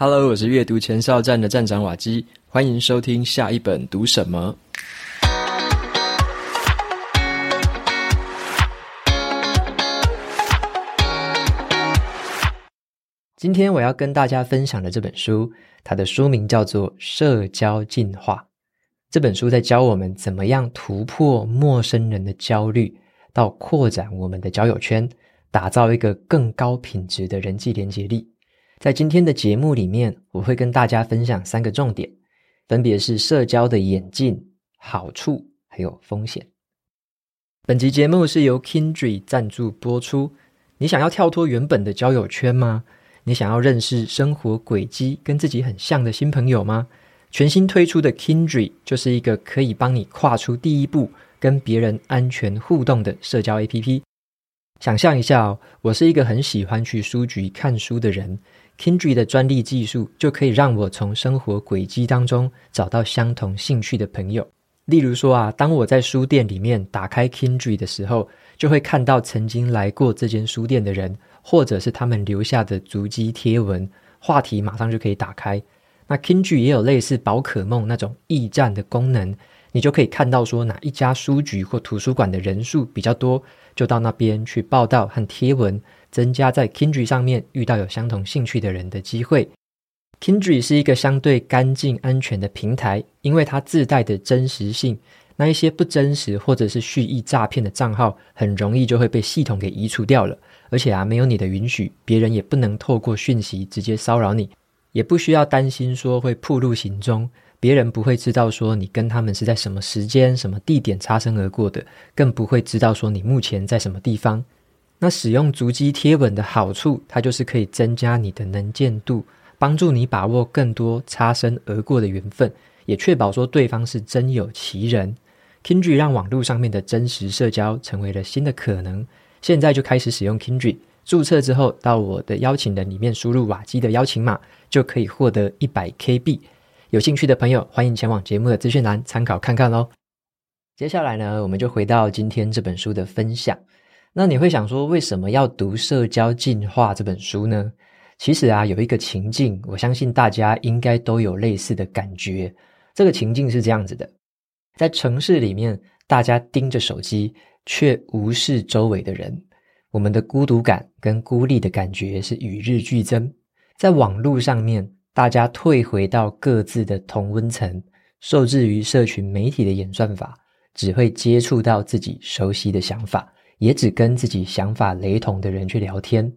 Hello，我是阅读前哨站的站长瓦基，欢迎收听下一本读什么。今天我要跟大家分享的这本书，它的书名叫做《社交进化》。这本书在教我们怎么样突破陌生人的焦虑，到扩展我们的交友圈，打造一个更高品质的人际连接力。在今天的节目里面，我会跟大家分享三个重点，分别是社交的演进、好处还有风险。本集节目是由 Kindred 赞助播出。你想要跳脱原本的交友圈吗？你想要认识生活轨迹跟自己很像的新朋友吗？全新推出的 Kindred 就是一个可以帮你跨出第一步，跟别人安全互动的社交 APP。想象一下哦，我是一个很喜欢去书局看书的人。Kindred 的专利技术就可以让我从生活轨迹当中找到相同兴趣的朋友。例如说啊，当我在书店里面打开 Kindred 的时候，就会看到曾经来过这间书店的人，或者是他们留下的足迹贴文，话题马上就可以打开。那 Kindred 也有类似宝可梦那种驿站的功能，你就可以看到说哪一家书局或图书馆的人数比较多，就到那边去报道和贴文。增加在 Kindred 上面遇到有相同兴趣的人的机会。Kindred 是一个相对干净、安全的平台，因为它自带的真实性，那一些不真实或者是蓄意诈骗的账号，很容易就会被系统给移除掉了。而且啊，没有你的允许，别人也不能透过讯息直接骚扰你，也不需要担心说会暴露行踪，别人不会知道说你跟他们是在什么时间、什么地点擦身而过的，更不会知道说你目前在什么地方。那使用足迹贴文的好处，它就是可以增加你的能见度，帮助你把握更多擦身而过的缘分，也确保说对方是真有其人。Kindred 让网络上面的真实社交成为了新的可能。现在就开始使用 Kindred，注册之后到我的邀请人里面输入瓦基的邀请码，就可以获得一百 KB。有兴趣的朋友，欢迎前往节目的资讯栏参考看看喽。接下来呢，我们就回到今天这本书的分享。那你会想说，为什么要读《社交进化》这本书呢？其实啊，有一个情境，我相信大家应该都有类似的感觉。这个情境是这样子的：在城市里面，大家盯着手机，却无视周围的人，我们的孤独感跟孤立的感觉是与日俱增。在网络上面，大家退回到各自的同温层，受制于社群媒体的演算法，只会接触到自己熟悉的想法。也只跟自己想法雷同的人去聊天。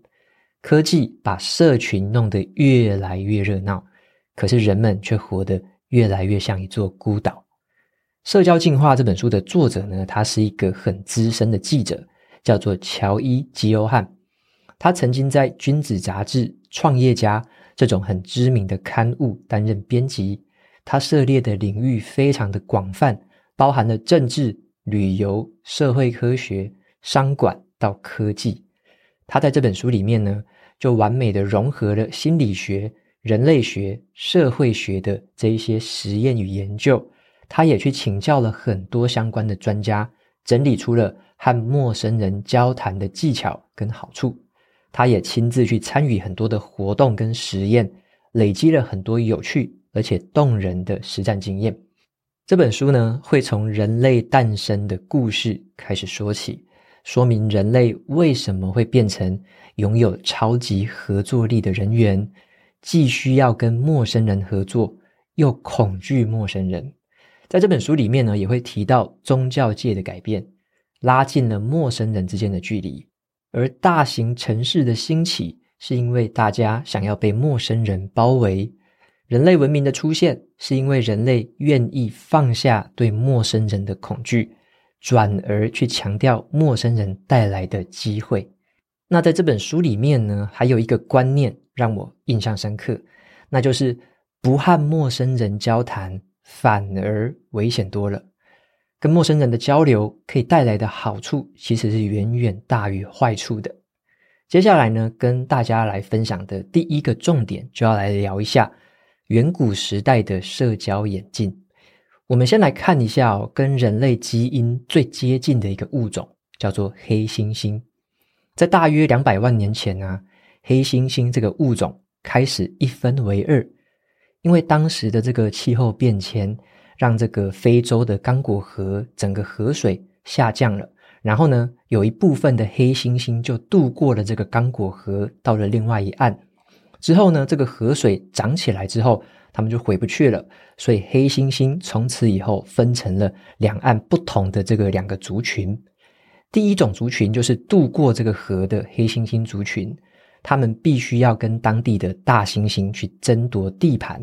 科技把社群弄得越来越热闹，可是人们却活得越来越像一座孤岛。《社交进化》这本书的作者呢，他是一个很资深的记者，叫做乔伊·吉欧汉。他曾经在《君子》杂志、《创业家》这种很知名的刊物担任编辑。他涉猎的领域非常的广泛，包含了政治、旅游、社会科学。商管到科技，他在这本书里面呢，就完美的融合了心理学、人类学、社会学的这一些实验与研究。他也去请教了很多相关的专家，整理出了和陌生人交谈的技巧跟好处。他也亲自去参与很多的活动跟实验，累积了很多有趣而且动人的实战经验。这本书呢，会从人类诞生的故事开始说起。说明人类为什么会变成拥有超级合作力的人员，既需要跟陌生人合作，又恐惧陌生人。在这本书里面呢，也会提到宗教界的改变，拉近了陌生人之间的距离；而大型城市的兴起，是因为大家想要被陌生人包围；人类文明的出现，是因为人类愿意放下对陌生人的恐惧。转而去强调陌生人带来的机会。那在这本书里面呢，还有一个观念让我印象深刻，那就是不和陌生人交谈反而危险多了。跟陌生人的交流可以带来的好处，其实是远远大于坏处的。接下来呢，跟大家来分享的第一个重点，就要来聊一下远古时代的社交眼镜。我们先来看一下哦，跟人类基因最接近的一个物种，叫做黑猩猩。在大约两百万年前啊，黑猩猩这个物种开始一分为二，因为当时的这个气候变迁，让这个非洲的刚果河整个河水下降了，然后呢，有一部分的黑猩猩就渡过了这个刚果河，到了另外一岸。之后呢，这个河水涨起来之后，他们就回不去了，所以黑猩猩从此以后分成了两岸不同的这个两个族群。第一种族群就是渡过这个河的黑猩猩族群，他们必须要跟当地的大猩猩去争夺地盘，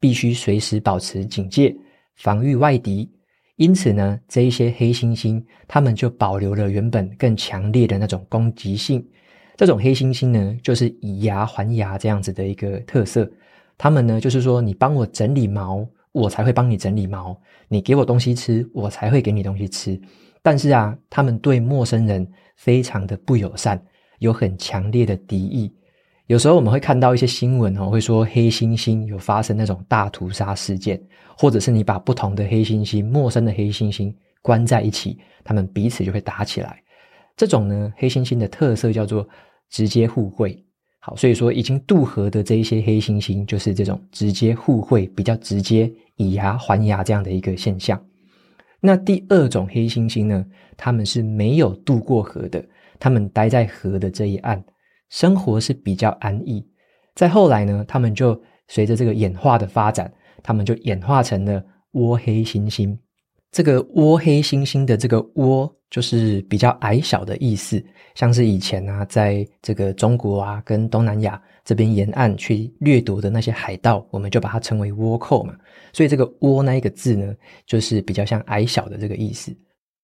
必须随时保持警戒，防御外敌。因此呢，这一些黑猩猩他们就保留了原本更强烈的那种攻击性。这种黑猩猩呢，就是以牙还牙这样子的一个特色。他们呢，就是说，你帮我整理毛，我才会帮你整理毛；你给我东西吃，我才会给你东西吃。但是啊，他们对陌生人非常的不友善，有很强烈的敌意。有时候我们会看到一些新闻哦，会说黑猩猩有发生那种大屠杀事件，或者是你把不同的黑猩猩、陌生的黑猩猩关在一起，他们彼此就会打起来。这种呢，黑猩猩的特色叫做直接互惠。好，所以说已经渡河的这一些黑猩猩，就是这种直接互惠、比较直接以牙还牙这样的一个现象。那第二种黑猩猩呢，他们是没有渡过河的，他们待在河的这一岸，生活是比较安逸。再后来呢，他们就随着这个演化的发展，他们就演化成了倭黑猩猩。这个倭黑猩猩的这个倭，就是比较矮小的意思，像是以前啊，在这个中国啊跟东南亚这边沿岸去掠夺的那些海盗，我们就把它称为倭寇嘛。所以这个倭那一个字呢，就是比较像矮小的这个意思。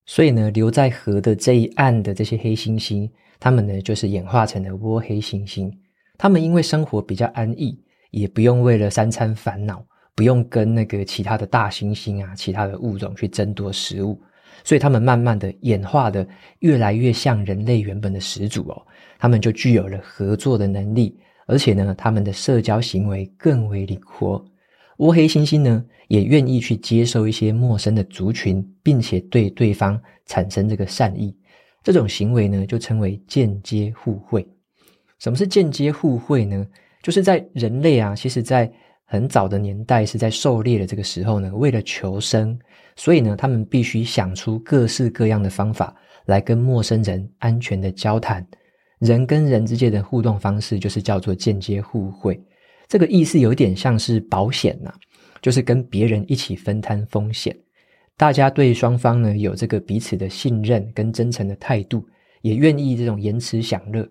所以呢，留在河的这一岸的这些黑猩猩，他们呢就是演化成了倭黑猩猩。他们因为生活比较安逸，也不用为了三餐烦恼。不用跟那个其他的大猩猩啊，其他的物种去争夺食物，所以他们慢慢的演化的越来越像人类原本的始祖哦，他们就具有了合作的能力，而且呢，他们的社交行为更为灵活。倭黑猩猩呢，也愿意去接受一些陌生的族群，并且对对方产生这个善意，这种行为呢，就称为间接互惠。什么是间接互惠呢？就是在人类啊，其实在很早的年代是在狩猎的这个时候呢，为了求生，所以呢，他们必须想出各式各样的方法来跟陌生人安全的交谈。人跟人之间的互动方式就是叫做间接互惠。这个意思有点像是保险呐，就是跟别人一起分摊风险。大家对双方呢有这个彼此的信任跟真诚的态度，也愿意这种延迟享乐。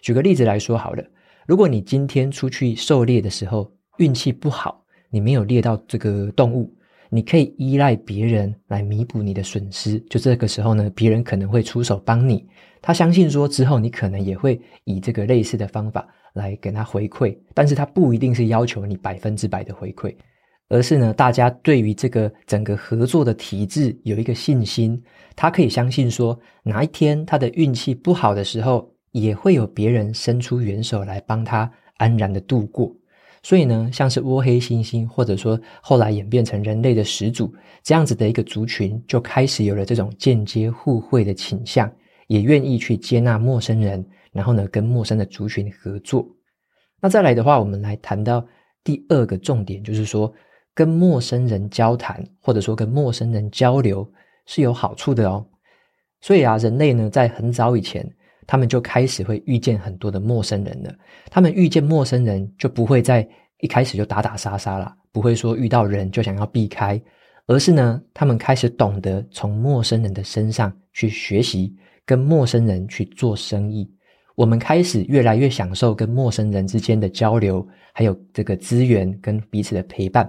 举个例子来说好了，如果你今天出去狩猎的时候，运气不好，你没有猎到这个动物，你可以依赖别人来弥补你的损失。就这个时候呢，别人可能会出手帮你。他相信说之后你可能也会以这个类似的方法来给他回馈，但是他不一定是要求你百分之百的回馈，而是呢，大家对于这个整个合作的体制有一个信心，他可以相信说哪一天他的运气不好的时候，也会有别人伸出援手来帮他安然的度过。所以呢，像是倭黑猩猩，或者说后来演变成人类的始祖这样子的一个族群，就开始有了这种间接互惠的倾向，也愿意去接纳陌生人，然后呢，跟陌生的族群合作。那再来的话，我们来谈到第二个重点，就是说跟陌生人交谈，或者说跟陌生人交流是有好处的哦。所以啊，人类呢，在很早以前。他们就开始会遇见很多的陌生人了。他们遇见陌生人就不会在一开始就打打杀杀了，不会说遇到人就想要避开，而是呢，他们开始懂得从陌生人的身上去学习，跟陌生人去做生意。我们开始越来越享受跟陌生人之间的交流，还有这个资源跟彼此的陪伴。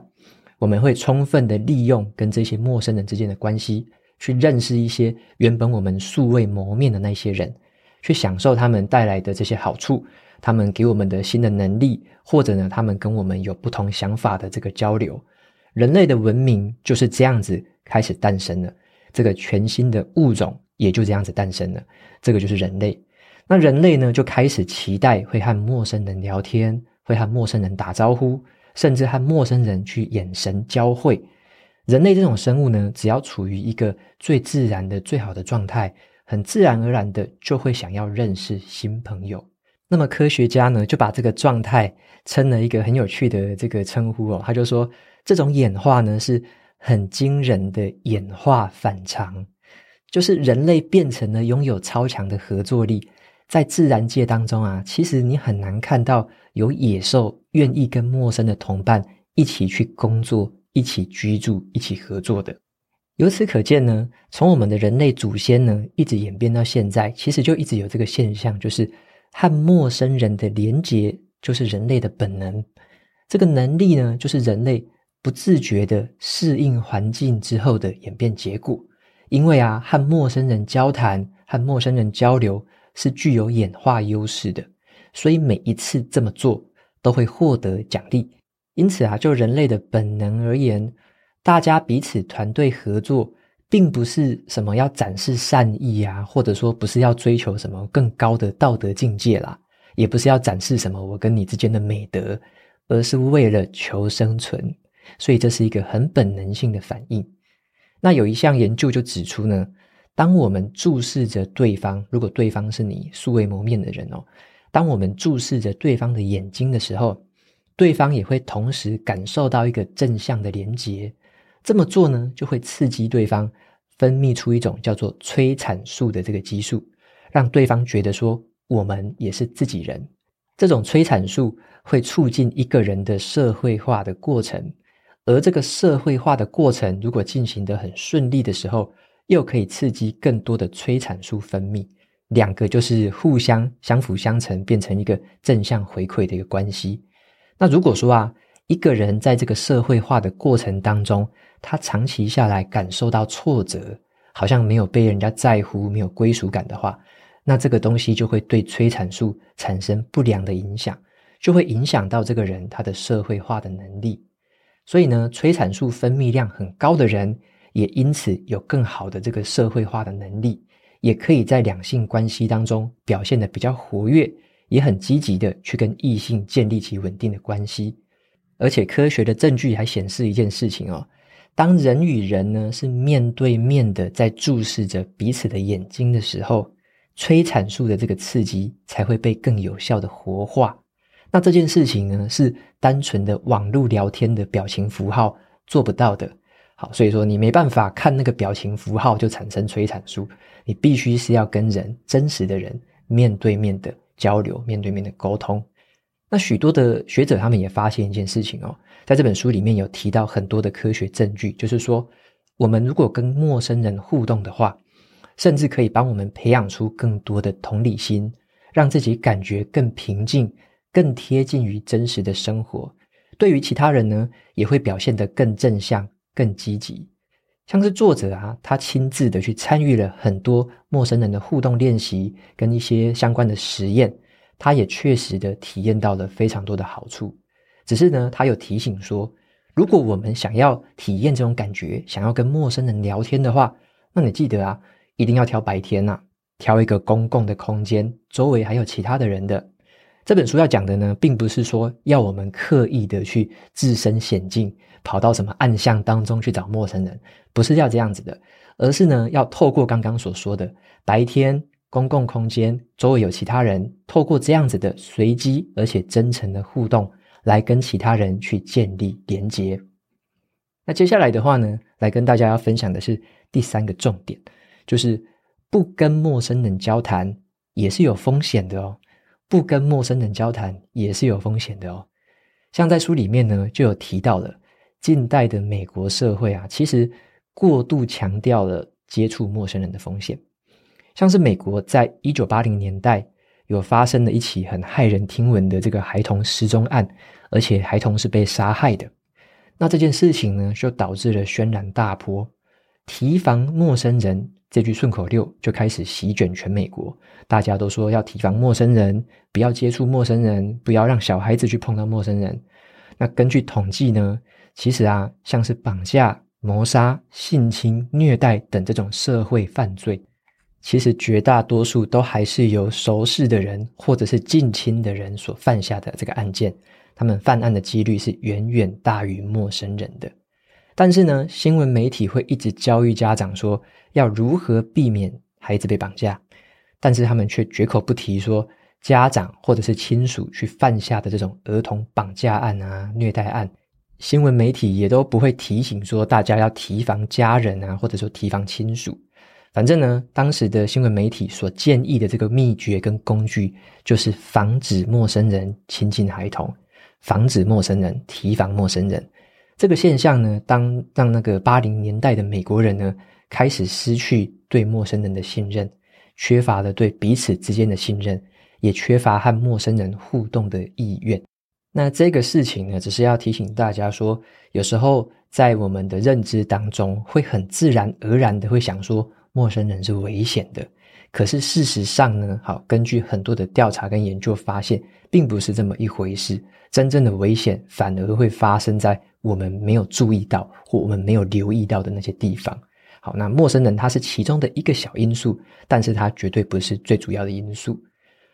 我们会充分的利用跟这些陌生人之间的关系，去认识一些原本我们素未谋面的那些人。去享受他们带来的这些好处，他们给我们的新的能力，或者呢，他们跟我们有不同想法的这个交流，人类的文明就是这样子开始诞生了。这个全新的物种也就这样子诞生了。这个就是人类。那人类呢，就开始期待会和陌生人聊天，会和陌生人打招呼，甚至和陌生人去眼神交汇。人类这种生物呢，只要处于一个最自然的、最好的状态。很自然而然的就会想要认识新朋友，那么科学家呢，就把这个状态称了一个很有趣的这个称呼哦，他就说这种演化呢是很惊人的演化反常，就是人类变成了拥有超强的合作力。在自然界当中啊，其实你很难看到有野兽愿意跟陌生的同伴一起去工作、一起居住、一起合作的。由此可见呢，从我们的人类祖先呢，一直演变到现在，其实就一直有这个现象，就是。和陌生人的连结就是人类的本能，这个能力呢，就是人类不自觉的适应环境之后的演变结果。因为啊，和陌生人交谈、和陌生人交流是具有演化优势的，所以每一次这么做都会获得奖励。因此啊，就人类的本能而言，大家彼此团队合作。并不是什么要展示善意啊，或者说不是要追求什么更高的道德境界啦，也不是要展示什么我跟你之间的美德，而是为了求生存。所以这是一个很本能性的反应。那有一项研究就指出呢，当我们注视着对方，如果对方是你素未谋面的人哦，当我们注视着对方的眼睛的时候，对方也会同时感受到一个正向的连结。这么做呢，就会刺激对方。分泌出一种叫做催产素的这个激素，让对方觉得说我们也是自己人。这种催产素会促进一个人的社会化的过程，而这个社会化的过程如果进行得很顺利的时候，又可以刺激更多的催产素分泌，两个就是互相相辅相成，变成一个正向回馈的一个关系。那如果说啊，一个人在这个社会化的过程当中，他长期下来感受到挫折，好像没有被人家在乎，没有归属感的话，那这个东西就会对催产素产生不良的影响，就会影响到这个人他的社会化的能力。所以呢，催产素分泌量很高的人，也因此有更好的这个社会化的能力，也可以在两性关系当中表现得比较活跃，也很积极的去跟异性建立起稳定的关系。而且科学的证据还显示一件事情哦。当人与人呢是面对面的在注视着彼此的眼睛的时候，催产素的这个刺激才会被更有效的活化。那这件事情呢是单纯的网络聊天的表情符号做不到的。好，所以说你没办法看那个表情符号就产生催产素，你必须是要跟人真实的人面对面的交流，面对面的沟通。那许多的学者他们也发现一件事情哦。在这本书里面有提到很多的科学证据，就是说，我们如果跟陌生人互动的话，甚至可以帮我们培养出更多的同理心，让自己感觉更平静、更贴近于真实的生活。对于其他人呢，也会表现得更正向、更积极。像是作者啊，他亲自的去参与了很多陌生人的互动练习，跟一些相关的实验，他也确实的体验到了非常多的好处。只是呢，他有提醒说，如果我们想要体验这种感觉，想要跟陌生人聊天的话，那你记得啊，一定要挑白天呐，挑一个公共的空间，周围还有其他的人的。这本书要讲的呢，并不是说要我们刻意的去置身险境，跑到什么暗巷当中去找陌生人，不是要这样子的，而是呢，要透过刚刚所说的白天公共空间，周围有其他人，透过这样子的随机而且真诚的互动。来跟其他人去建立连接。那接下来的话呢，来跟大家要分享的是第三个重点，就是不跟陌生人交谈也是有风险的哦。不跟陌生人交谈也是有风险的哦。像在书里面呢，就有提到了近代的美国社会啊，其实过度强调了接触陌生人的风险。像是美国在一九八零年代有发生了一起很骇人听闻的这个孩童失踪案。而且孩童是被杀害的，那这件事情呢，就导致了轩然大波。提防陌生人这句顺口溜就开始席卷全美国，大家都说要提防陌生人，不要接触陌生人，不要让小孩子去碰到陌生人。那根据统计呢，其实啊，像是绑架、谋杀、性侵、虐待等这种社会犯罪，其实绝大多数都还是由熟识的人或者是近亲的人所犯下的这个案件。他们犯案的几率是远远大于陌生人的，但是呢，新闻媒体会一直教育家长说要如何避免孩子被绑架，但是他们却绝口不提说家长或者是亲属去犯下的这种儿童绑架案啊、虐待案，新闻媒体也都不会提醒说大家要提防家人啊，或者说提防亲属。反正呢，当时的新闻媒体所建议的这个秘诀跟工具，就是防止陌生人亲近孩童，防止陌生人提防陌生人。这个现象呢，当让那个八零年代的美国人呢，开始失去对陌生人的信任，缺乏了对彼此之间的信任，也缺乏和陌生人互动的意愿。那这个事情呢，只是要提醒大家说，有时候在我们的认知当中，会很自然而然的会想说。陌生人是危险的，可是事实上呢，好，根据很多的调查跟研究发现，并不是这么一回事。真正的危险反而会发生在我们没有注意到或我们没有留意到的那些地方。好，那陌生人他是其中的一个小因素，但是他绝对不是最主要的因素。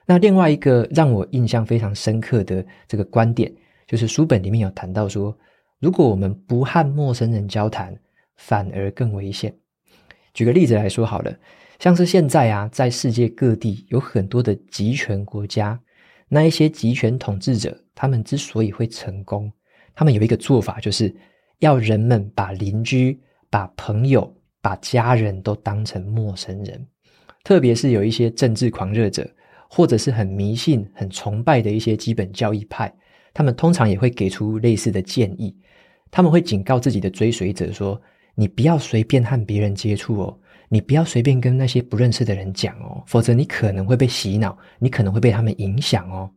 那另外一个让我印象非常深刻的这个观点，就是书本里面有谈到说，如果我们不和陌生人交谈，反而更危险。举个例子来说好了，像是现在啊，在世界各地有很多的集权国家，那一些集权统治者，他们之所以会成功，他们有一个做法，就是要人们把邻居、把朋友、把家人都当成陌生人。特别是有一些政治狂热者，或者是很迷信、很崇拜的一些基本教义派，他们通常也会给出类似的建议，他们会警告自己的追随者说，你不要随便和别人接触哦，你不要随便跟那些不认识的人讲哦，否则你可能会被洗脑，你可能会被他们影响哦。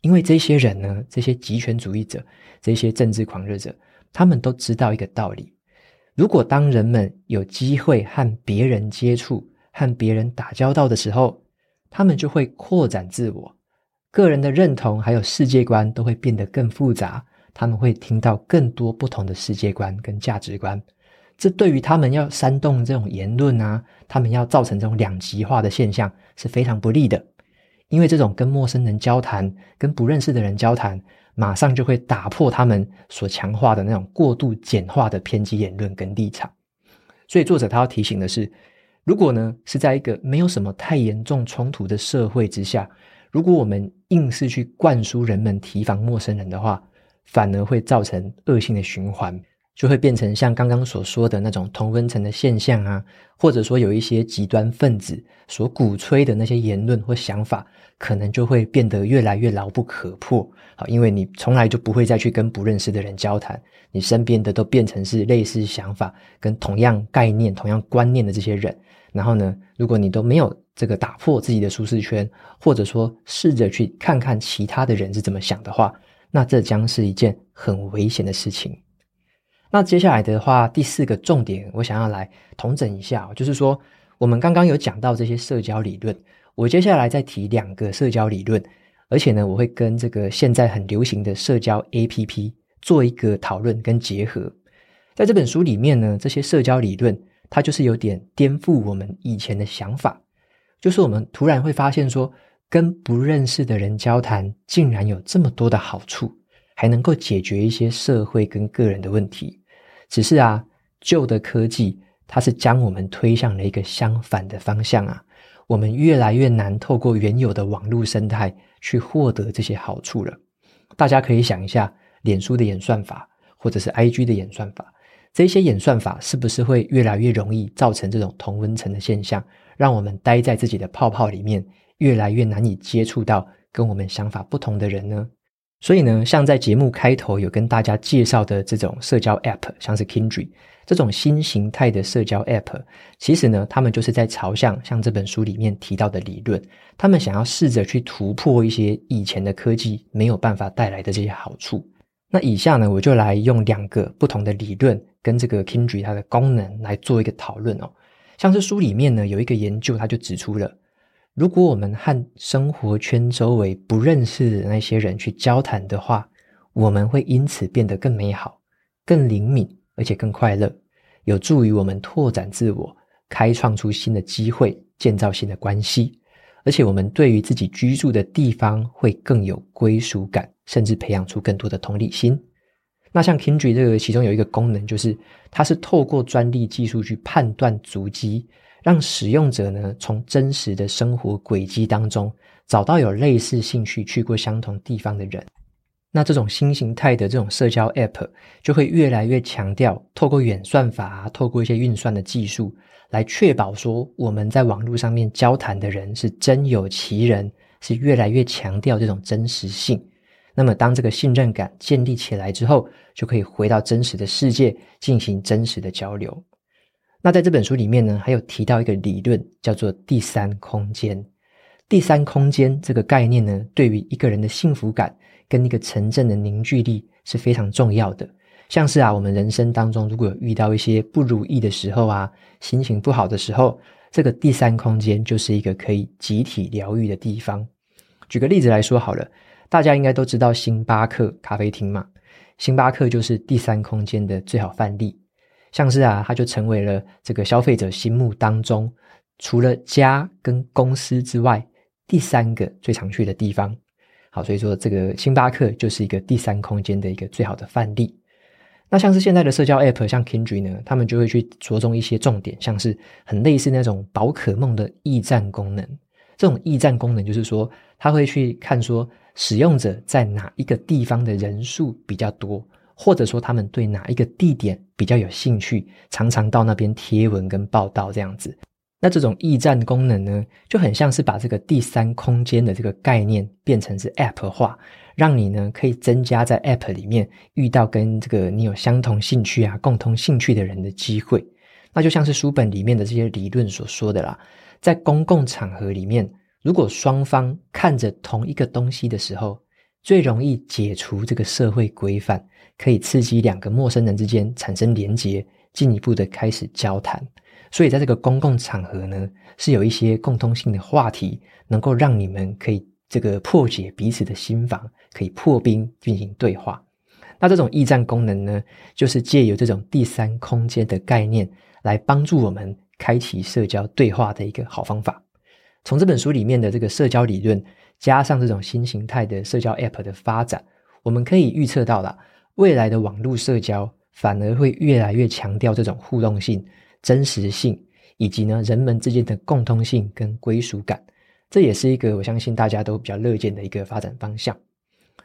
因为这些人呢，这些极权主义者，这些政治狂热者，他们都知道一个道理：如果当人们有机会和别人接触、和别人打交道的时候，他们就会扩展自我，个人的认同还有世界观都会变得更复杂，他们会听到更多不同的世界观跟价值观。这对于他们要煽动这种言论啊，他们要造成这种两极化的现象是非常不利的。因为这种跟陌生人交谈、跟不认识的人交谈，马上就会打破他们所强化的那种过度简化的偏激言论跟立场。所以作者他要提醒的是，如果呢是在一个没有什么太严重冲突的社会之下，如果我们硬是去灌输人们提防陌生人的话，反而会造成恶性的循环。就会变成像刚刚所说的那种同温层的现象啊，或者说有一些极端分子所鼓吹的那些言论或想法，可能就会变得越来越牢不可破。好，因为你从来就不会再去跟不认识的人交谈，你身边的都变成是类似想法跟同样概念、同样观念的这些人。然后呢，如果你都没有这个打破自己的舒适圈，或者说试着去看看其他的人是怎么想的话，那这将是一件很危险的事情。那接下来的话，第四个重点，我想要来统整一下，就是说，我们刚刚有讲到这些社交理论，我接下来再提两个社交理论，而且呢，我会跟这个现在很流行的社交 APP 做一个讨论跟结合。在这本书里面呢，这些社交理论，它就是有点颠覆我们以前的想法，就是我们突然会发现说，跟不认识的人交谈，竟然有这么多的好处，还能够解决一些社会跟个人的问题。只是啊，旧的科技它是将我们推向了一个相反的方向啊，我们越来越难透过原有的网络生态去获得这些好处了。大家可以想一下，脸书的演算法，或者是 IG 的演算法，这些演算法是不是会越来越容易造成这种同温层的现象，让我们待在自己的泡泡里面，越来越难以接触到跟我们想法不同的人呢？所以呢，像在节目开头有跟大家介绍的这种社交 App，像是 Kindred 这种新形态的社交 App，其实呢，他们就是在朝向像这本书里面提到的理论，他们想要试着去突破一些以前的科技没有办法带来的这些好处。那以下呢，我就来用两个不同的理论跟这个 Kindred 它的功能来做一个讨论哦。像是书里面呢有一个研究，它就指出了。如果我们和生活圈周围不认识的那些人去交谈的话，我们会因此变得更美好、更灵敏，而且更快乐，有助于我们拓展自我、开创出新的机会、建造新的关系。而且，我们对于自己居住的地方会更有归属感，甚至培养出更多的同理心。那像 Kindred 这个，其中有一个功能，就是它是透过专利技术去判断足迹。让使用者呢从真实的生活轨迹当中找到有类似兴趣、去过相同地方的人。那这种新形态的这种社交 App 就会越来越强调，透过远算法啊，透过一些运算的技术，来确保说我们在网络上面交谈的人是真有其人，是越来越强调这种真实性。那么当这个信任感建立起来之后，就可以回到真实的世界进行真实的交流。那在这本书里面呢，还有提到一个理论，叫做第三空间。第三空间这个概念呢，对于一个人的幸福感。跟一个城镇的凝聚力是非常重要的。像是啊，我们人生当中如果有遇到一些不如意的时候啊，心情不好的时候，这个第三空间就是一个可以集体疗愈的地方。举个例子来说好了，大家应该都知道星巴克咖啡厅嘛，星巴克就是第三空间的最好范例。像是啊，它就成为了这个消费者心目当中除了家跟公司之外第三个最常去的地方。好，所以说这个星巴克就是一个第三空间的一个最好的范例。那像是现在的社交 App，像 Kindred 呢，他们就会去着重一些重点，像是很类似那种宝可梦的驿站功能。这种驿站功能就是说，他会去看说使用者在哪一个地方的人数比较多，或者说他们对哪一个地点比较有兴趣，常常到那边贴文跟报道这样子。那这种驿站功能呢，就很像是把这个第三空间的这个概念变成是 App 化，让你呢可以增加在 App 里面遇到跟这个你有相同兴趣啊、共同兴趣的人的机会。那就像是书本里面的这些理论所说的啦，在公共场合里面，如果双方看着同一个东西的时候，最容易解除这个社会规范，可以刺激两个陌生人之间产生连结，进一步的开始交谈。所以，在这个公共场合呢，是有一些共通性的话题，能够让你们可以这个破解彼此的心防，可以破冰进行对话。那这种驿站功能呢，就是借由这种第三空间的概念，来帮助我们开启社交对话的一个好方法。从这本书里面的这个社交理论，加上这种新形态的社交 App 的发展，我们可以预测到了未来的网络社交反而会越来越强调这种互动性。真实性以及呢，人们之间的共通性跟归属感，这也是一个我相信大家都比较乐见的一个发展方向。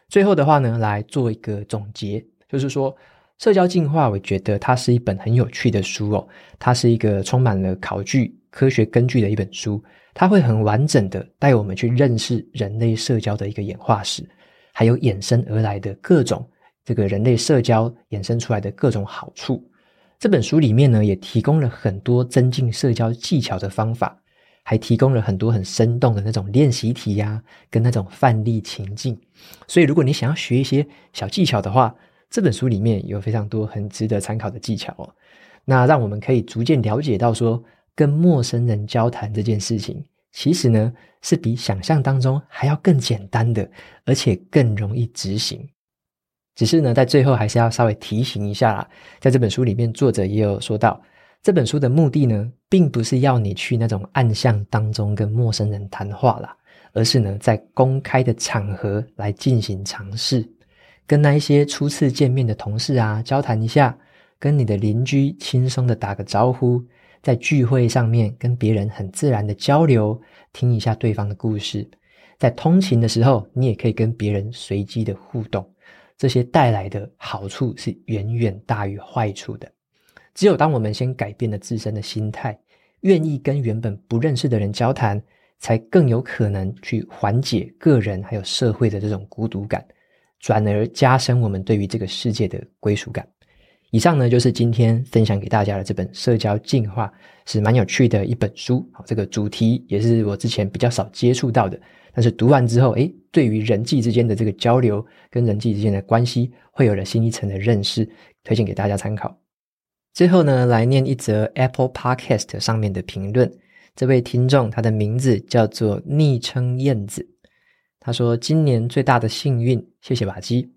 最后的话呢，来做一个总结，就是说，社交进化，我觉得它是一本很有趣的书哦，它是一个充满了考据、科学根据的一本书，它会很完整的带我们去认识人类社交的一个演化史，还有衍生而来的各种这个人类社交衍生出来的各种好处。这本书里面呢，也提供了很多增进社交技巧的方法，还提供了很多很生动的那种练习题呀、跟那种范例情境。所以，如果你想要学一些小技巧的话，这本书里面有非常多很值得参考的技巧哦。那让我们可以逐渐了解到，说跟陌生人交谈这件事情，其实呢是比想象当中还要更简单的，而且更容易执行。只是呢，在最后还是要稍微提醒一下啦，在这本书里面，作者也有说到，这本书的目的呢，并不是要你去那种暗巷当中跟陌生人谈话啦，而是呢，在公开的场合来进行尝试，跟那一些初次见面的同事啊交谈一下，跟你的邻居轻松的打个招呼，在聚会上面跟别人很自然的交流，听一下对方的故事，在通勤的时候，你也可以跟别人随机的互动。这些带来的好处是远远大于坏处的。只有当我们先改变了自身的心态，愿意跟原本不认识的人交谈，才更有可能去缓解个人还有社会的这种孤独感，转而加深我们对于这个世界的归属感。以上呢，就是今天分享给大家的这本《社交进化》，是蛮有趣的一本书。好，这个主题也是我之前比较少接触到的。但是读完之后，诶，对于人际之间的这个交流跟人际之间的关系，会有了新一层的认识，推荐给大家参考。最后呢，来念一则 Apple Podcast 上面的评论。这位听众他的名字叫做昵称燕子，他说：“今年最大的幸运，谢谢瓦基。”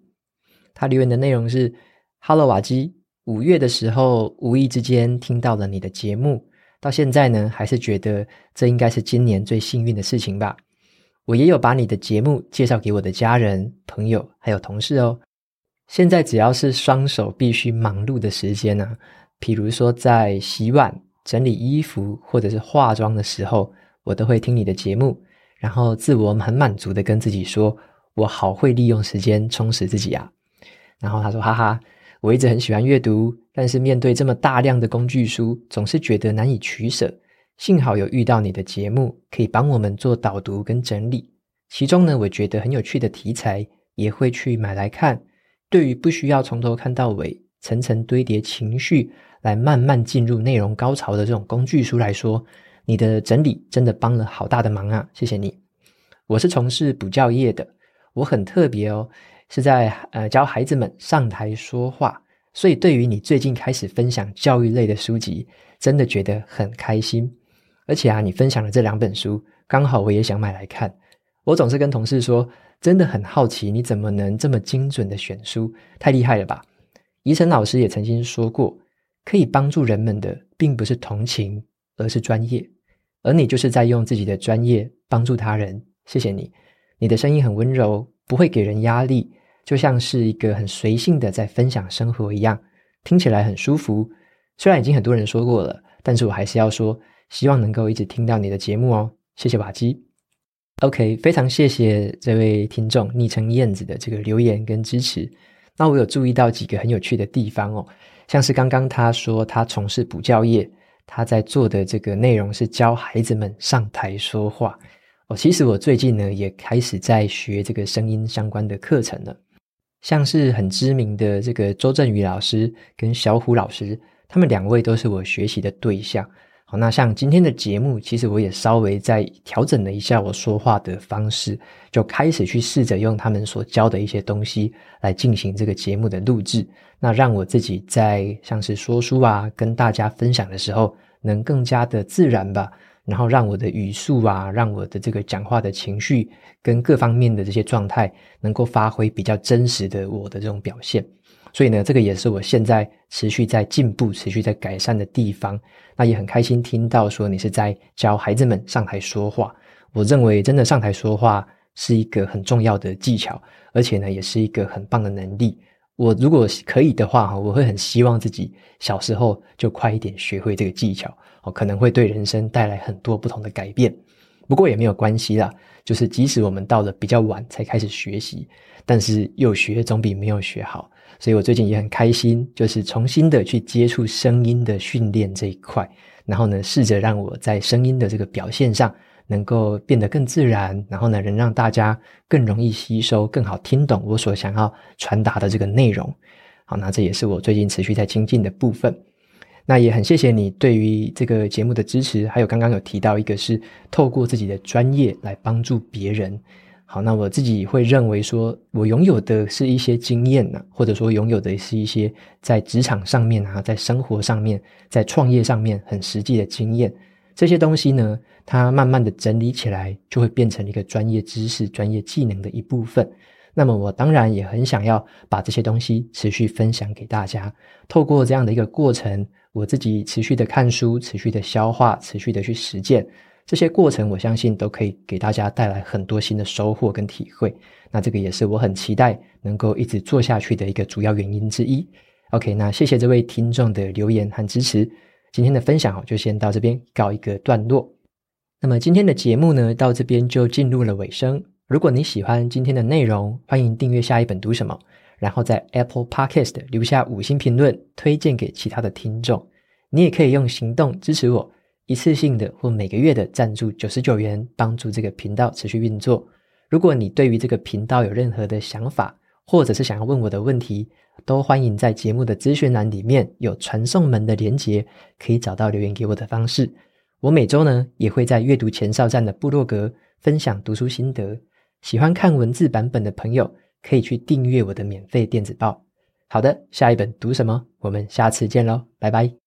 他留言的内容是：“Hello 瓦基，五月的时候无意之间听到了你的节目，到现在呢，还是觉得这应该是今年最幸运的事情吧。”我也有把你的节目介绍给我的家人、朋友还有同事哦。现在只要是双手必须忙碌的时间呢、啊，譬如说在洗碗、整理衣服或者是化妆的时候，我都会听你的节目，然后自我很满足的跟自己说，我好会利用时间充实自己啊。然后他说：“哈哈，我一直很喜欢阅读，但是面对这么大量的工具书，总是觉得难以取舍。幸好有遇到你的节目，可以帮我们做导读跟整理。其中呢，我觉得很有趣的题材，也会去买来看。对于不需要从头看到尾，层层堆叠情绪，来慢慢进入内容高潮的这种工具书来说，你的整理真的帮了好大的忙啊！谢谢你。我是从事补教业的，我很特别哦，是在呃教孩子们上台说话，所以对于你最近开始分享教育类的书籍，真的觉得很开心。而且啊，你分享的这两本书，刚好我也想买来看。我总是跟同事说，真的很好奇，你怎么能这么精准的选书？太厉害了吧！怡晨老师也曾经说过。可以帮助人们的，并不是同情，而是专业。而你就是在用自己的专业帮助他人。谢谢你，你的声音很温柔，不会给人压力，就像是一个很随性的在分享生活一样，听起来很舒服。虽然已经很多人说过了，但是我还是要说，希望能够一直听到你的节目哦。谢谢瓦基。OK，非常谢谢这位听众昵称燕子的这个留言跟支持。那我有注意到几个很有趣的地方哦。像是刚刚他说他从事补教业，他在做的这个内容是教孩子们上台说话。哦，其实我最近呢也开始在学这个声音相关的课程了。像是很知名的这个周振宇老师跟小虎老师，他们两位都是我学习的对象。好，那像今天的节目，其实我也稍微在调整了一下我说话的方式，就开始去试着用他们所教的一些东西来进行这个节目的录制，那让我自己在像是说书啊，跟大家分享的时候，能更加的自然吧，然后让我的语速啊，让我的这个讲话的情绪跟各方面的这些状态，能够发挥比较真实的我的这种表现。所以呢，这个也是我现在持续在进步、持续在改善的地方。那也很开心听到说你是在教孩子们上台说话。我认为真的上台说话是一个很重要的技巧，而且呢，也是一个很棒的能力。我如果可以的话，我会很希望自己小时候就快一点学会这个技巧，哦，可能会对人生带来很多不同的改变。不过也没有关系啦，就是即使我们到了比较晚才开始学习，但是有学总比没有学好。所以我最近也很开心，就是重新的去接触声音的训练这一块，然后呢，试着让我在声音的这个表现上能够变得更自然，然后呢，能让大家更容易吸收、更好听懂我所想要传达的这个内容。好，那这也是我最近持续在精进的部分。那也很谢谢你对于这个节目的支持，还有刚刚有提到一个是透过自己的专业来帮助别人。好，那我自己会认为说，我拥有的是一些经验呢，或者说拥有的是一些在职场上面啊，在生活上面，在创业上面很实际的经验。这些东西呢，它慢慢的整理起来，就会变成一个专业知识、专业技能的一部分。那么我当然也很想要把这些东西持续分享给大家。透过这样的一个过程，我自己持续的看书，持续的消化，持续的去实践。这些过程，我相信都可以给大家带来很多新的收获跟体会。那这个也是我很期待能够一直做下去的一个主要原因之一。OK，那谢谢这位听众的留言和支持。今天的分享就先到这边告一个段落。那么今天的节目呢，到这边就进入了尾声。如果你喜欢今天的内容，欢迎订阅下一本读什么，然后在 Apple Podcast 留下五星评论，推荐给其他的听众。你也可以用行动支持我。一次性的或每个月的赞助九十九元，帮助这个频道持续运作。如果你对于这个频道有任何的想法，或者是想要问我的问题，都欢迎在节目的资讯栏里面有传送门的连接，可以找到留言给我的方式。我每周呢也会在阅读前哨站的部落格分享读书心得。喜欢看文字版本的朋友，可以去订阅我的免费电子报。好的，下一本读什么？我们下次见喽，拜拜。